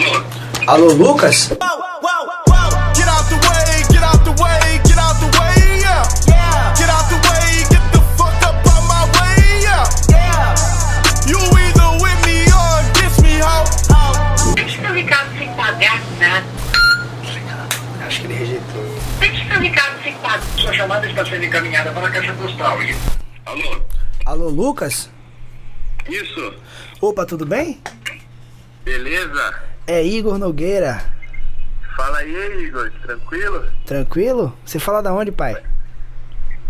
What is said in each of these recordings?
Alô? Alô, Lucas? Get out the way, get out the way, get out the way, yeah. Get out the way, get the fuck up out my way, yeah. You either with me or against me, ho. Deixa eu Ricardo sem quadrado, né? Acho que ele rejeitou. Deixa eu Ricardo sem quadrado. Sua chamada está sendo encaminhada para a caixa postal. Alô? Alô, Lucas? Isso? Opa, tudo bem? Beleza? É Igor Nogueira. Fala aí, Igor. Tranquilo? Tranquilo? Você fala da onde, pai?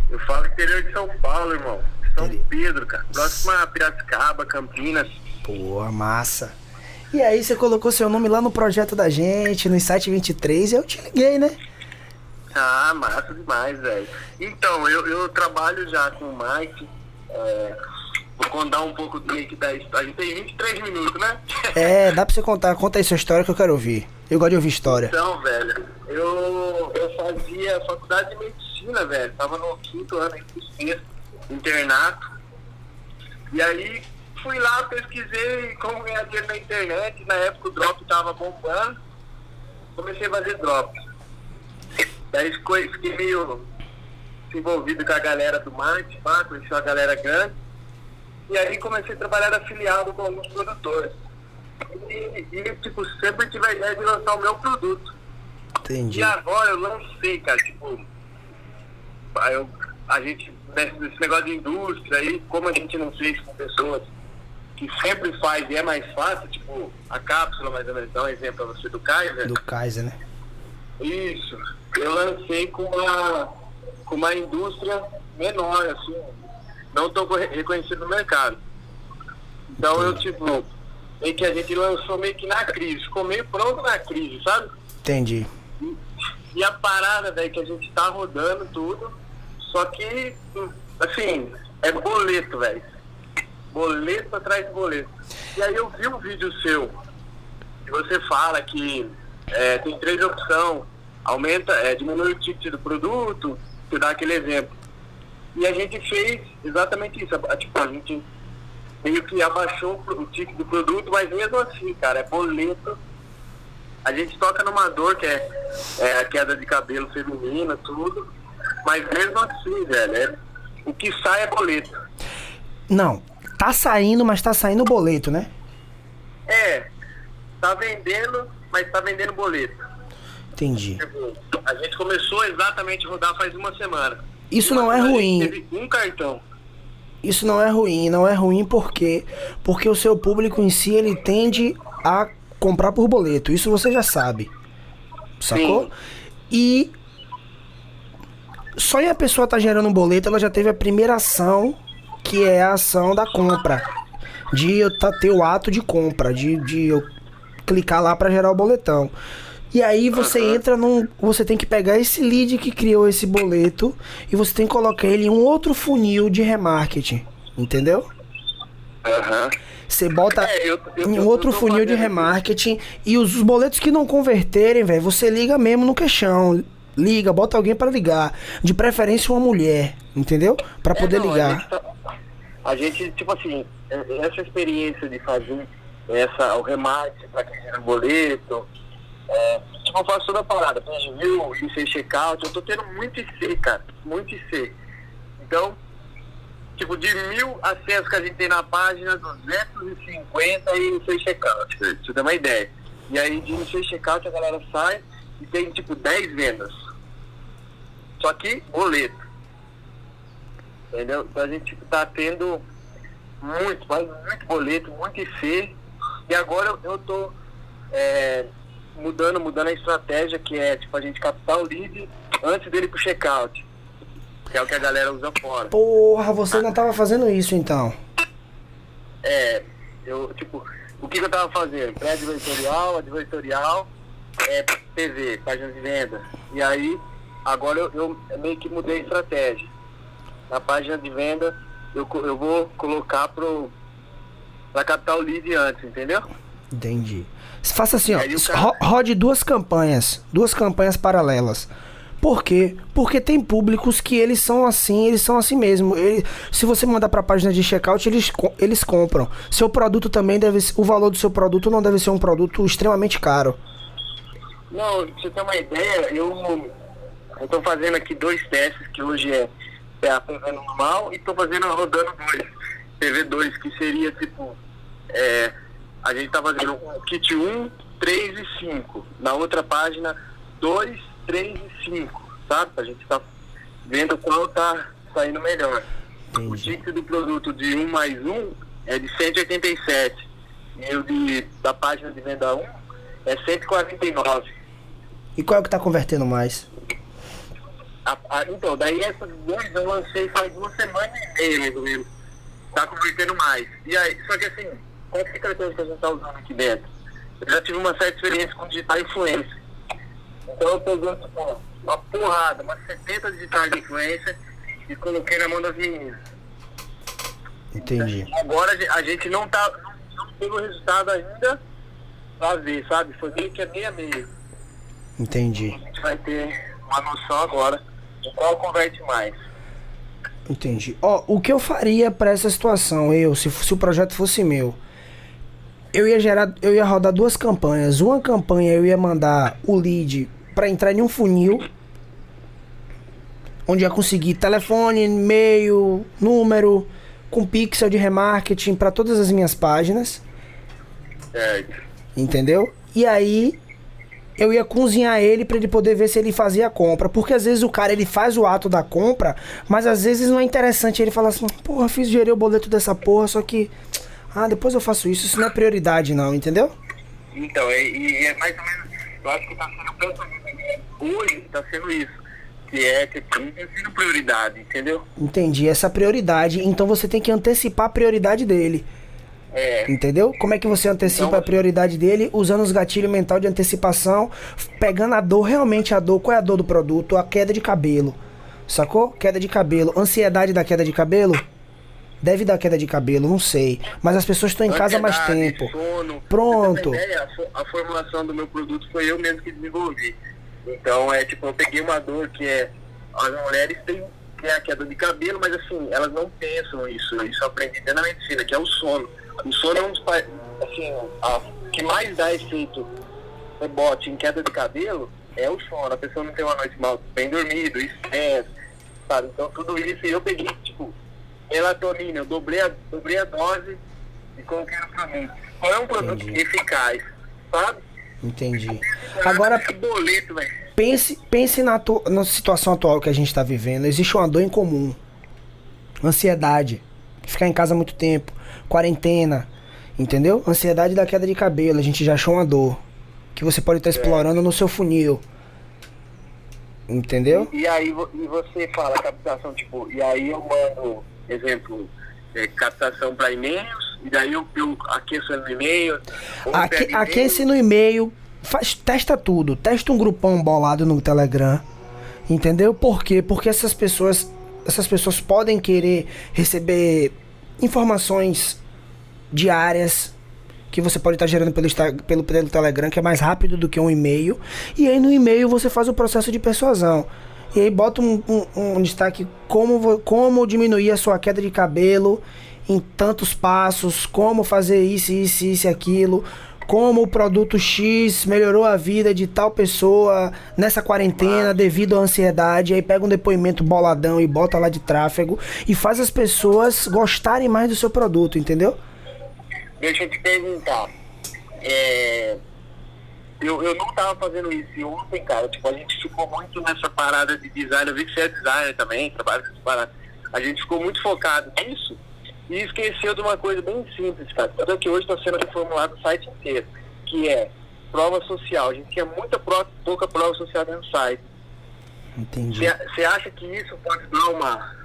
Eu falo interior de São Paulo, irmão. São. Pedro, cara. Próximo a Piracicaba, Campinas. Porra, massa. E aí, você colocou seu nome lá no projeto da gente, no site 23, e eu te liguei, né? Ah, massa demais, velho. Então, eu, eu trabalho já com o Mike. É, vou contar um pouco do que da história. A gente tem 23 minutos, né? É, dá pra você contar. Conta aí sua história que eu quero ouvir. Eu gosto de ouvir história. Então, velho, eu, eu fazia faculdade de medicina, velho. Tava no quinto ano, sexto, internato. E aí fui lá, pesquisei como ganhar dinheiro na internet. Na época o drop tava bombando. Comecei a fazer drop. Daí fiquei meio envolvido com a galera do marketing, pá, conheci uma galera grande. E aí comecei a trabalhar afiliado com alguns produtores. E, e, tipo, sempre tive a ideia de lançar o meu produto. Entendi. E agora eu lancei, cara, tipo, aí eu, a gente, nesse nesse negócio de indústria aí, como a gente não fez com pessoas que sempre faz e é mais fácil, tipo, a cápsula, mais ou menos, dá um exemplo pra você do Kaiser. Do Kaiser, né? Isso. Eu lancei com uma, com uma indústria menor, assim, não tão reconhecido no mercado. Então eu, tipo, meio que a gente lançou meio que na crise, ficou meio pronto na crise, sabe? Entendi. E a parada, velho, que a gente tá rodando tudo, só que, assim, é boleto, velho. Boleto atrás de boleto. E aí eu vi um vídeo seu, que você fala que é, tem três opções, aumenta, é, diminui o ticket do produto, você dá aquele exemplo. E a gente fez exatamente isso, a- tipo, a gente meio que abaixou o pro- o ticket do produto, mas mesmo assim, cara, é boleto a gente toca numa dor que é, é a queda de cabelo feminina, tudo. Mas mesmo assim, velho, é, o que sai é boleto. Não, tá saindo, mas tá saindo boleto, né? É, tá vendendo, mas tá vendendo boleto. Entendi. Tipo, a gente começou exatamente a rodar faz uma semana. Isso não é ruim. um cartão. Isso não é ruim, não é ruim porque porque o seu público em si ele tende a comprar por boleto. Isso você já sabe. Sacou? Sim. E só em a pessoa tá gerando um boleto, ela já teve a primeira ação, que é a ação da compra. De eu tá, ter o ato de compra, de, de eu clicar lá pra gerar o boletão. E aí você entra num. Você tem que pegar esse lead que criou esse boleto e você tem que colocar ele em um outro funil de remarketing. Entendeu? Aham. Você bota É, eu- eu- em eu- outro funil de remarketing e os, os boletos que não converterem, velho, você liga mesmo no queixão. Liga, bota alguém pra ligar. De preferência uma mulher, entendeu? Pra poder É, não, A ligar. gente, tá- a gente, tipo assim, é- essa experiência de fazer essa, o remate pra quem gera boleto, é, tipo, eu faço toda a parada, page view, checkout, eu tô tendo muito IC, cara, muito IC. Então, tipo, de mil acessos que a gente tem na página, 250 e IC checkout, pra você ter uma ideia. E aí de IC checkout a galera sai e tem tipo 10 vendas. Só que boleto. Entendeu? Então a gente tipo, tá tendo muito, mas muito boleto, muito IC. E agora eu, eu tô é, mudando, mudando a estratégia, que é tipo a gente captar o lead antes dele pro checkout. Que é o que a galera usa fora. Porra, você não tava fazendo isso então. É, eu, tipo, o que, que eu tava fazendo? Pré-advertorial, advertorial, é, TV, página de venda. E aí, agora eu, eu meio que mudei a estratégia. Na página de venda, eu, eu vou colocar pro, pra captar o lead antes, entendeu? Entendi. Faça assim, ó. Cara- ro- Rode duas campanhas. Duas campanhas paralelas. Por quê? Porque tem públicos que eles são assim, eles são assim mesmo. Ele- se você mandar pra página de checkout, eles, eles compram. Seu produto também deve ser- o valor do seu produto não deve ser um produto extremamente caro. Não, pra você ter uma ideia, eu, tô fazendo aqui dois testes, que hoje é, é a PV normal, e tô fazendo rodando dois. PV2, que seria tipo. é, a gente tá fazendo o kit 1, 3 e 5. Na outra página, 2, 3 e 5. Sabe? A gente tá vendo qual tá saindo melhor. O ticket do produto de 1 mais 1 é de 187. E o de, da página de venda 1 é 149. E qual é o que tá convertendo mais? A- a- então, daí essas duas eu lancei faz uma semana e meia, mais ou menos. Tá convertendo mais. E aí, só que assim, qual que é a estratégia que a gente tá usando aqui dentro? Eu já tive uma certa experiência com digital influencer. Então eu peguei, tipo, uma porrada, umas 70 digitais de influencer e coloquei na mão das meninas. Entendi. Agora a gen- a gente não tá, não, não teve o resultado ainda pra ver, sabe? Foi meio que é meia meia. Entendi. A gente vai ter uma noção agora de qual converte mais. Entendi. Ó, o que eu faria pra essa situação, eu, se, se o projeto fosse meu, eu ia gerar, eu ia rodar duas campanhas. Uma campanha eu ia mandar o lead pra entrar em um funil, onde ia conseguir telefone, e-mail, número, com pixel de remarketing pra todas as minhas páginas, Certo. entendeu? E aí eu ia cozinhar ele pra ele poder ver se ele fazia a compra. Porque às vezes o cara ele faz o ato da compra, mas às vezes não é interessante ele falar assim: porra, fiz gerei o boleto dessa porra, só que. Ah, depois eu faço isso. Isso não é prioridade, não, entendeu? Então, é, e é mais ou menos, eu acho que tá sendo pensamento hoje, tá sendo isso. Que é tá sendo prioridade, entendeu? Entendi. Essa prioridade. Então você tem que antecipar a prioridade dele. É, Entendeu? Como é que você antecipa Então- a prioridade dele? Usando os gatilhos mental de antecipação, pegando a dor, realmente a dor. Qual é a dor do produto? A queda de cabelo. Sacou? Queda de cabelo. Ansiedade da queda de cabelo? Deve dar queda de cabelo, não sei. Mas as pessoas estão em casa há mais tempo. Sono. Pronto. Uma ideia, a, a formulação do meu produto foi eu mesmo que desenvolvi. Então, é tipo, eu peguei uma dor que é. As mulheres têm é a queda de cabelo, mas assim, elas não pensam isso. Isso eu aprendi dentro da medicina, que é o sono. O sono é um dos. Assim, a que mais dá efeito rebote em queda de cabelo é o sono. A pessoa não tem uma noite mal bem dormido, estresse, sabe? Então, tudo isso eu peguei, tipo, melatonina, eu dobrei a, dobrei a dose e coloquei no produto. Não é um produto Entendi. eficaz, sabe? Entendi. Agora boleto, velho. pense, pense na, atu- na situação atual que a gente está vivendo. Existe uma dor em comum. Ansiedade. Ficar em casa muito tempo. Quarentena. Entendeu? Ansiedade da queda de cabelo. A gente já achou uma dor. Que você pode estar explorando no seu funil. Entendeu? E aí vo- e você fala captação, tipo, e aí eu mando, exemplo, é, captação para e-mails, e daí eu, eu aqueço no e-mail. Aque, e-mail. aquece no e-mail, faz, testa tudo, testa um grupão bolado no Telegram, entendeu? Por quê? Porque essas pessoas, essas pessoas podem querer receber informações diárias que você pode estar gerando pelo, pelo, pelo Telegram, que é mais rápido do que um e-mail. E aí no e-mail você faz o processo de persuasão. E aí bota um, um- um destaque como, como diminuir a sua queda de cabelo em tantos passos, como fazer isso, isso, isso e aquilo, como o produto X melhorou a vida de tal pessoa nessa quarentena devido à ansiedade. Aí pega um depoimento boladão e bota lá de tráfego e faz as pessoas gostarem mais do seu produto, entendeu? Deixa eu te perguntar. É, eu, eu não tava fazendo isso e ontem, cara. Tipo, a gente ficou muito nessa parada de design. Eu vi que você é designer também, trabalha com essa parada. A gente ficou muito focado nisso e esqueceu de uma coisa bem simples, cara. Tanto é que hoje está sendo reformulado o site inteiro, que é prova social. A gente tinha muita pro- pouca prova social dentro do site. Entendi. Você acha que isso pode dar uma.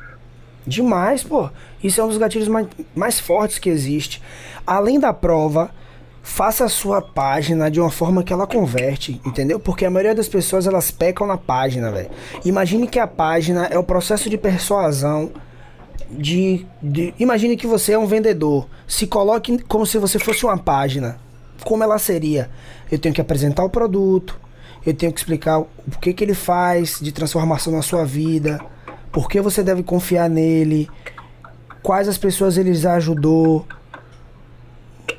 Demais, pô. Isso é um dos gatilhos mais, mais fortes que existe. Além da prova, faça a sua página de uma forma que ela converte, entendeu? Porque a maioria das pessoas elas pecam na página, velho. Imagine que a página é o processo de persuasão de, de- imagine que você é um vendedor. Se coloque como se você fosse uma página. Como ela seria? Eu tenho que apresentar o produto. eu tenho que explicar o que, que ele faz de transformação na sua vida, por que você deve confiar nele, quais as pessoas ele já ajudou,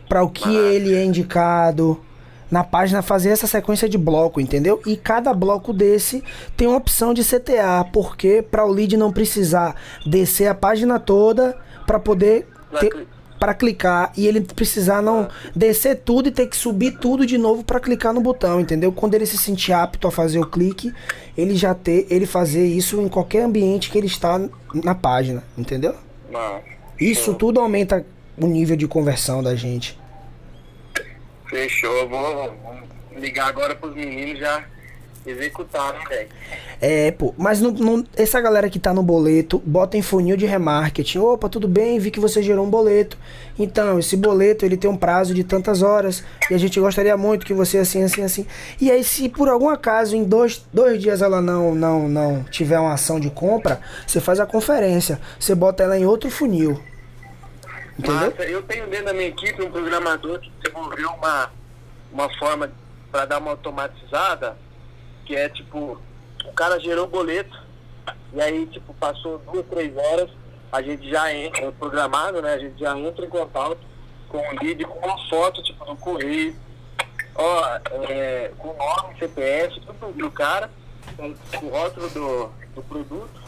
para o que ele é indicado. Na página fazer essa sequência de bloco, entendeu? E cada bloco desse tem uma opção de CTA, porque para o lead não precisar descer a página toda para poder ter, para clicar e ele precisar não descer tudo e ter que subir tudo de novo para clicar no botão, entendeu? Quando ele se sentir apto a fazer o clique, ele já ter ele fazer isso em qualquer ambiente que ele está na página, entendeu? Mano. Isso tudo aumenta o nível de conversão da gente. Fechou, vou, vou ligar agora pros meninos já executar, né, velho? É, pô, mas não, não- essa galera que tá no boleto, bota em funil de remarketing. Opa, tudo bem, vi que você gerou um boleto. Então, esse boleto ele tem um prazo de tantas horas e a gente gostaria muito que você assim, assim, assim. E aí, se por algum acaso em dois, dois dias ela não, não, não tiver uma ação de compra, você faz a conferência, você bota ela em outro funil. Entendeu? Massa, eu tenho dentro da minha equipe um programador que desenvolveu uma, uma forma para dar uma automatizada, que é tipo, o cara gerou boleto, e aí tipo, passou duas, três horas, a gente já entra, é programado, né? A gente já entra em contato com o lead com uma foto, tipo, do correio, ó, é, com o nome, CPF, tudo do cara, com o rótulo do, do produto.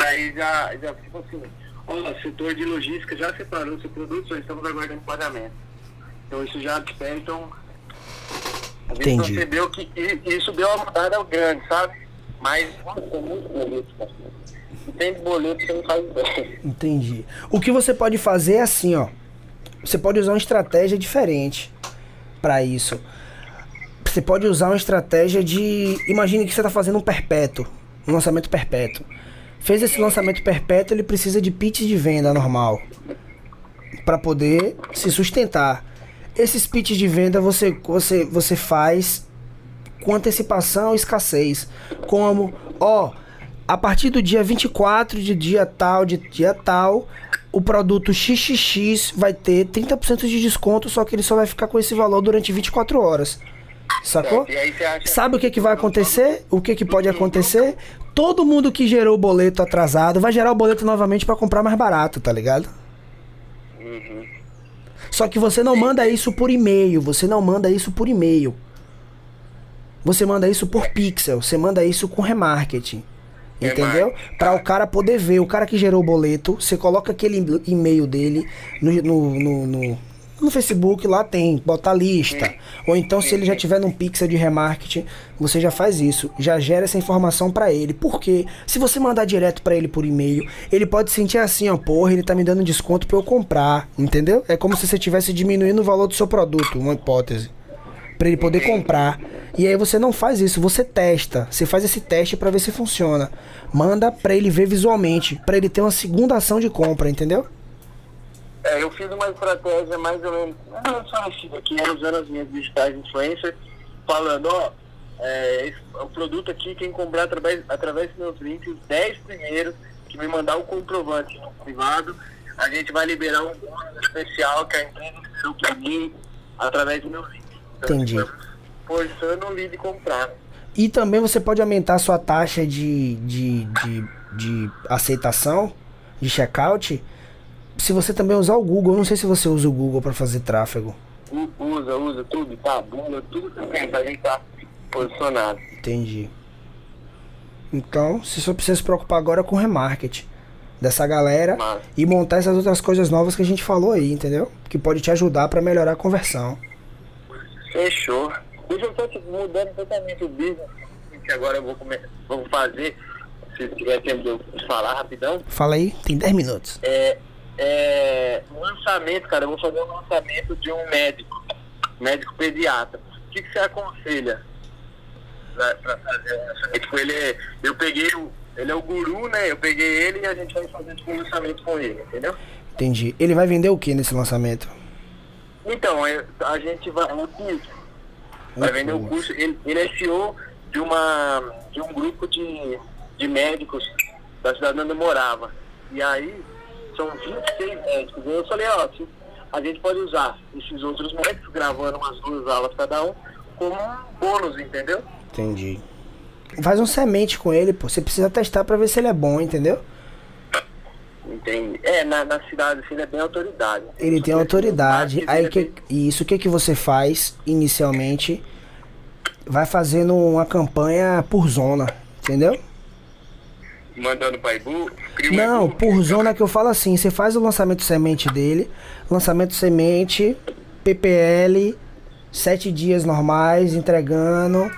Aí já, já tipo assim, o setor de logística já separou seu produto, só estamos aguardando o pagamento. Então isso já despertam. A gente Entendi. percebeu que isso deu uma mudada grande, sabe? Mas nossa, é muito boleto, cara. Tem boleto que você não faz ideia. Entendi. O que você pode fazer é assim, ó. Você pode usar uma estratégia diferente para isso. Você pode usar uma estratégia de. Imagine que você está fazendo um perpétuo, um lançamento perpétuo. Fez esse lançamento perpétuo, ele precisa de pitch de venda normal para poder se sustentar. Esses pitches de venda você, você, você faz com antecipação e escassez. Como, ó, a partir do dia 24 de dia tal, de dia tal, o produto XXX vai ter 30% de desconto, só que ele só vai ficar com esse valor durante 24 horas. Sacou? E. Sabe o que, que vai acontecer? O que, que pode acontecer? Todo mundo que gerou o boleto atrasado vai gerar o boleto novamente para comprar mais barato, tá ligado? Uhum. Só que você não manda isso por e-mail, você não manda isso por e-mail. Você manda isso por pixel, você manda isso com remarketing. Entendeu? Para o cara poder ver, o cara que gerou o boleto, você coloca aquele e-mail dele no, no, no, no, no Facebook, lá tem, bota a lista. Ou então, se ele já tiver num pixel de remarketing, você já faz isso, já gera essa informação para ele. Porque se você mandar direto para ele por e-mail, ele pode sentir assim, ó, porra, ele tá me dando desconto para eu comprar, entendeu? É como se você estivesse diminuindo o valor do seu produto, uma hipótese para ele poder comprar. E aí você não faz isso, você testa. Você faz esse teste para ver se funciona. Manda para ele ver visualmente, para ele ter uma segunda ação de compra, entendeu? É, eu fiz uma estratégia mais ou menos, que era usando as minhas digitais influencers, falando, ó, é, esse- o produto aqui, quem comprar através, através dos meus links, os 10 primeiros que me mandar o comprovante no privado, a gente vai liberar um bônus especial que a empresa liberou para mim através do meu link. Então, Entendi. tipo, Forçando o lead comprar. E também você pode aumentar a sua taxa de, de, de, de aceitação, de checkout, se você também usar o Google. Eu não sei se você usa o Google para fazer tráfego. Usa, usa tudo, tá? Bunda, tudo também, pra gente tá posicionado. Entendi. Então, você só precisa se preocupar agora com o remarketing dessa galera Massa. e montar essas outras coisas novas que a gente falou aí, entendeu? Que pode te ajudar para melhorar a conversão. Fechou. Deixa eu só tipo, mudando totalmente o business, que agora eu vou, vou fazer, se tiver tempo de eu falar rapidão. Fala aí, tem 10 minutos. É, é, um lançamento, cara, eu vou fazer um lançamento de um médico, médico pediatra. O que, que você aconselha pra, pra fazer um lançamento? Tipo, ele eu peguei o, ele é o guru, né? Eu peguei ele e a gente vai fazer tipo, um lançamento com ele, entendeu? Entendi. Ele vai vender o que nesse lançamento? Então, é, a gente vai. É um curso. Vai Um vender o curso. curso. Ele, ele é CEO de, uma, de um grupo de, de médicos da cidade onde eu morava. E aí, são 26 médicos. Eu falei, ó, se- a gente pode usar esses outros médicos, gravando umas duas aulas cada um, como um bônus, entendeu? Entendi. Faz um semente com ele, pô. Você precisa testar pra ver se ele é bom, entendeu? Entendi. É, na, na cidade, assim, ele é bem autoridade. Ele tem autoridade. Aí é que, bem- isso, o que que você faz inicialmente? Vai fazendo uma campanha por zona, entendeu? Mandando pra Ibu, Não, e-book. por zona que eu falo assim, você faz o lançamento semente dele, lançamento semente, PPL, sete dias normais, entregando,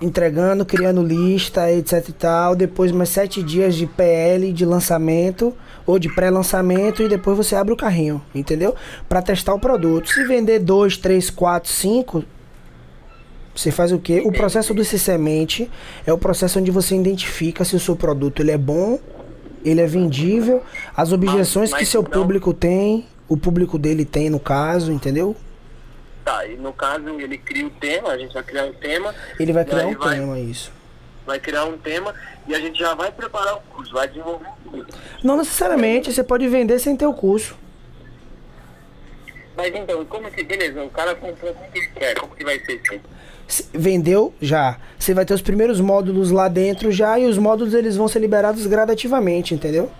entregando, criando lista, etc e tal, depois mais sete dias de PL de lançamento ou de pré-lançamento e depois você abre o carrinho, entendeu? Pra testar o produto. Se vender dois, três, quatro, cinco, você faz o quê? O processo do semente é o processo onde você identifica se o seu produto ele é bom, ele é vendível, as objeções mas que seu então- público tem, o público dele tem no caso, entendeu? Tá, e no caso ele cria o tema, a gente vai criar um tema. Ele vai criar um vai, tema, isso. Vai criar um tema e a gente já vai preparar o curso, vai desenvolver o curso. Não necessariamente, você pode vender sem ter o curso. Mas então, como que, beleza, o cara comprou como que ele quer, como que vai ser feito? Vendeu já. Você vai ter os primeiros módulos lá dentro já e os módulos eles vão ser liberados gradativamente, entendeu?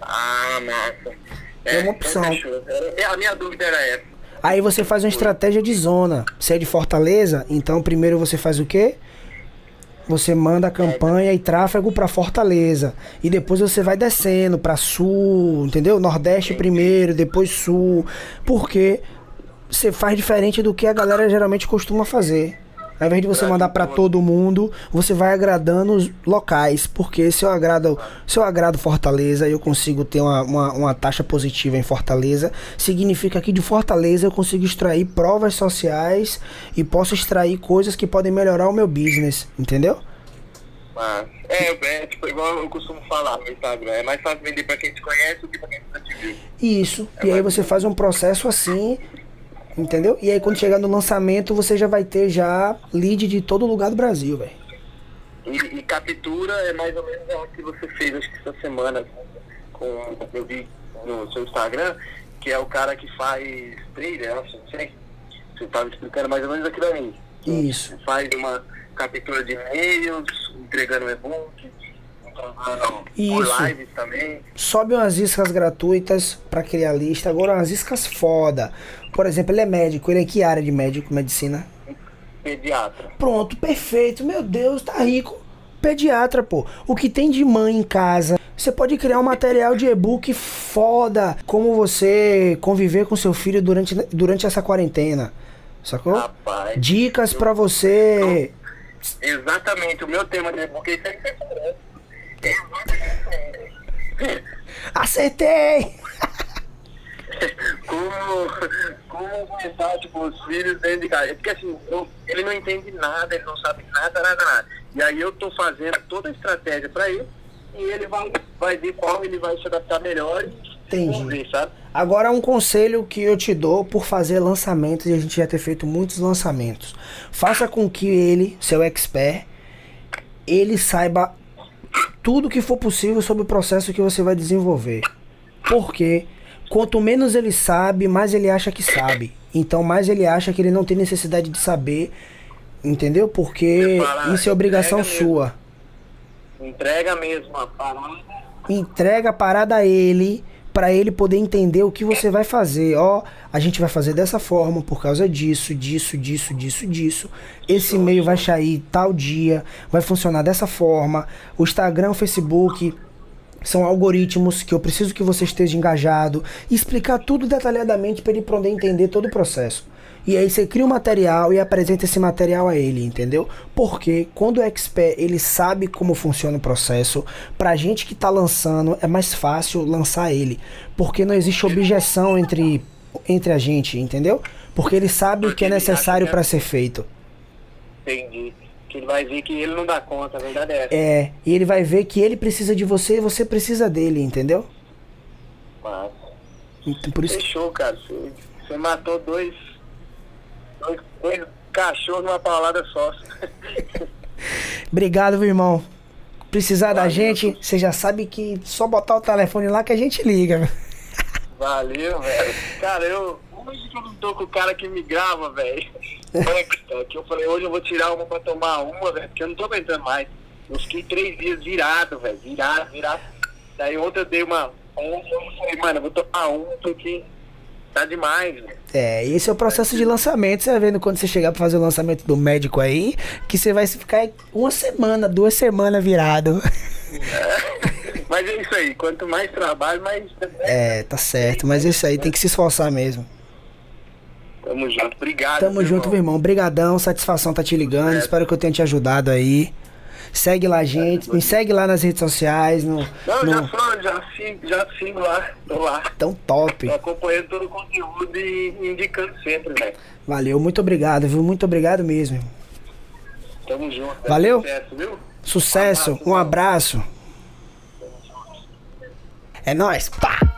Ah, massa. É uma opção. então. Era- A minha dúvida era essa. Aí você faz uma estratégia de zona. Se é de Fortaleza, então primeiro você faz o quê? Você manda a campanha e tráfego para Fortaleza. E depois você vai descendo para sul, entendeu? Nordeste primeiro, depois sul. Porque você faz diferente do que a galera geralmente costuma fazer. Ao invés de você mandar para todo mundo, você vai agradando os locais. Porque se eu agrado, se eu agrado Fortaleza e eu consigo ter uma, uma, uma taxa positiva em Fortaleza, significa que de Fortaleza eu consigo extrair provas sociais e posso extrair coisas que podem melhorar o meu business, entendeu? Mas, é, é tipo, igual eu costumo falar no Instagram, é mais fácil vender pra quem te conhece do que pra quem nunca te viu. Isso. E aí você faz um processo assim, entendeu? E aí quando chegar no lançamento, você já vai ter já lead de todo lugar do Brasil, velho. E, e captura é mais ou menos o que você fez acho que essa semana com eu vi no seu Instagram, que é o cara que faz acho, não sei. Você estava explicando mais ou menos aquilo ali. Isso. Faz uma captura de e-mails, entregando e-book, Isso. Sobe umas iscas gratuitas pra criar lista. Agora umas iscas foda. Por exemplo, ele é médico. Ele é que área de médico, medicina? Pediatra. Pronto, perfeito. Meu Deus, tá rico. Pediatra, pô. O que tem de mãe em casa? Você pode criar um material de e-book foda. Como você conviver com seu filho durante, durante essa quarentena. Sacou? Rapaz. Dicas pra você. Exatamente, o meu tema de e-book é isso aí que você. Acertei! como, como começar, tipo, os filhos dentro de casa. É Porque assim, eu- ele não entende nada, ele não sabe nada, nada, nada. E aí eu tô fazendo toda a estratégia pra ele e ele vai, vai ver qual ele vai se adaptar melhor Entendi. Agora um conselho que eu te dou por fazer lançamentos e a gente já ter feito muitos lançamentos. Faça com que ele, seu expert, ele saiba tudo que for possível sobre o processo que você vai desenvolver. Porque quanto menos ele sabe, mais ele acha que sabe. Então mais ele acha que ele não tem necessidade de saber, entendeu? Porque isso é obrigação entrega mesmo. sua. Entrega mesmo a parada. entrega a parada a ele para ele poder entender o que você vai fazer. Ó, a gente vai fazer dessa forma por causa disso, disso, disso, disso, disso. Esse e-mail vai sair tal dia, vai funcionar dessa forma. O Instagram, o Facebook são algoritmos que eu preciso que você esteja engajado e explicar tudo detalhadamente para ele poder entender todo o processo. E aí você cria um material e apresenta esse material a ele, entendeu? Porque quando o expert ele sabe como funciona o processo, pra gente que tá lançando é mais fácil lançar ele, porque não existe objeção entre entre a gente, entendeu? Porque ele sabe o que é necessário é- para ser feito. Entendi. Que ele vai ver que ele não dá conta, a verdade é essa. É, e ele vai ver que ele precisa de você e você precisa dele, entendeu? Mas, Então, por isso fechou, cara. Você, você matou dois, dois, dois cachorros numa paulada só. Obrigado, meu irmão. Precisar da Valeu. gente, você já sabe que só botar o telefone lá que a gente liga. Valeu, velho. Cara, eu. Hoje que eu não tô com o cara que me grava, velho. É, que eu falei, hoje eu vou tirar uma pra tomar uma, velho, porque eu não tô aguentando mais. Eu fiquei três dias virado, velho, virado, virado. Daí ontem eu dei uma. Ontem eu falei, mano, eu vou tomar uma porque tá demais, velho. É, esse é o processo de lançamento. Você vai vendo quando você chegar pra fazer o lançamento do médico aí, que você vai ficar uma semana, duas semanas virado. Mas é isso aí, quanto mais trabalho, mais. É, tá certo. Mas isso aí tem que se esforçar mesmo. Tamo junto, obrigado. Tamo junto, meu irmão. irmão. Brigadão, satisfação tá te ligando. É. Espero que eu tenha te ajudado aí. Segue lá, gente. Me segue lá nas redes sociais. No, Não, no... já sou, já sigo, já sigo lá, tô lá. Tão top. Tô acompanhando todo o conteúdo e indicando sempre, velho. Valeu, muito obrigado, viu? Muito obrigado mesmo. Tamo junto. Valeu? Sucesso, viu? Sucesso, abraço, um abraço. É nóis. Pá!